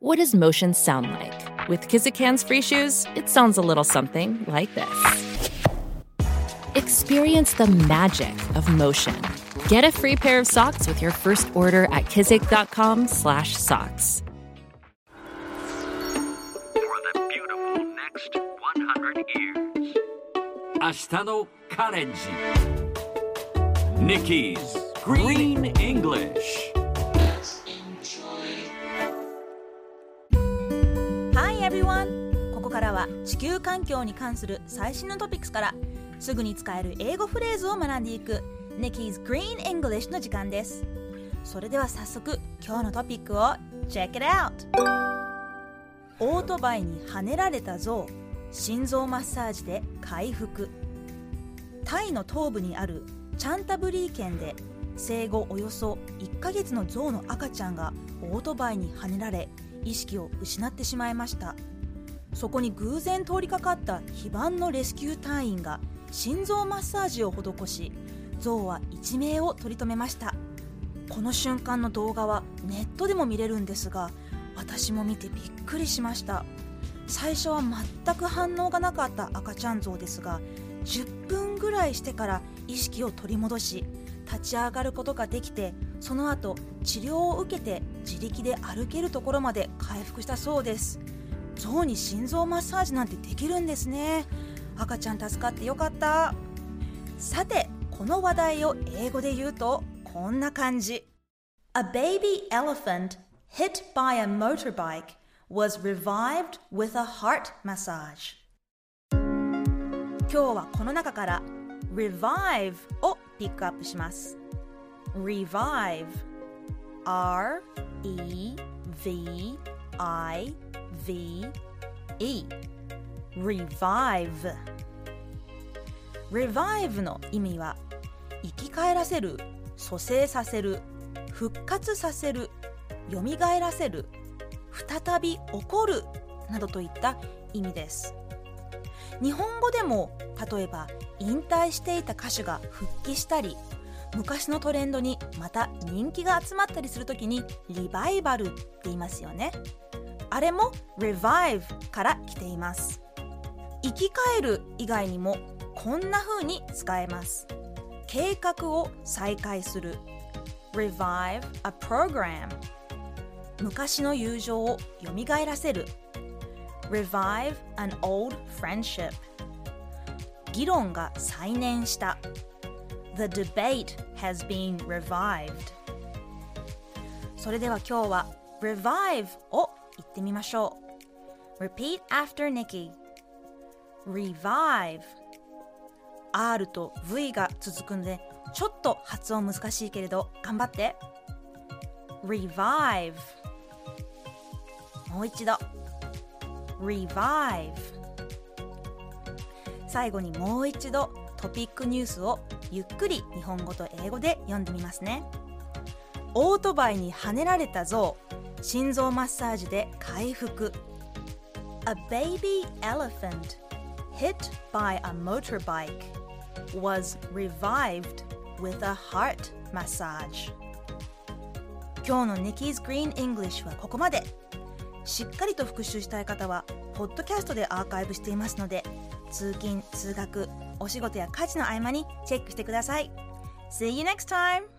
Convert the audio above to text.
What does motion sound like? With Kizikans free shoes, it sounds a little something like this. Experience the magic of motion. Get a free pair of socks with your first order at kizik.com/socks. For the beautiful next 100 years. Hasta no Karenji. Nikki's Green English. Everyone! ここからは地球環境に関する最新のトピックスからすぐに使える英語フレーズを学んでいく Nikki's Green English の時間です。それでは早速今日のトピックを Check it out! オートバイにはねられた象心臓マッサージで回復タイの東部にあるチャンタブリー県で生後およそ1ヶ月の象の赤ちゃんがオートバイにはねられ意識を失ってしまいました。そこに偶然通りかかった非番のレスキュー隊員が心臓マッサージを施し象は一命を取り留めました。この瞬間の動画はネットでも見れるんですが私も見てびっくりしました。最初は全く反応がなかった赤ちゃん象ですが10分ぐらいしてから意識を取り戻し立ち上がることができてその後治療を受けて自力で歩けるところまで回復したそうです。象に心臓マッサージなんてできるんですね。赤ちゃん助かってよかった。さてこの話題を英語で言うとこんな感じ。A baby elephant hit by a motorbike was revived with a heart massage. 今日はこの中から revive をピックアップします revive. R E V I V E. Revive. Revive の意味は生き返らせる蘇生させる復活させる蘇らせる再び起こるなどといった意味です。日本語でも例えば引退していた歌手が復帰したり昔のトレンドにまた人気が集まったりするときにリバイバルって言いますよね。あれも revive から来ています。生き返る以外にもこんな風に使えます。計画を再開する。revive a program 昔の友情を蘇らせる。revive an old friendship 議論が再燃した。The debate has been revived それでは今日は revive を言ってみましょう Repeat after Nikki revive R と V が続くのでちょっと発音難しいけれど頑張って revive もう一度 revive 最後にもう一度トピックニュースをゆっくり日本語と英語で読んでみますね。オートバイにはねられた象心臓マッサージで回復。A baby elephant hit by a motorbike was revived with a heart massage. 今日の Nikki's Green English はここまで。しっかりと復習したい方はポッドキャストでアーカイブしていますので通勤通学お仕事や家事の合間にチェックしてください See you next time!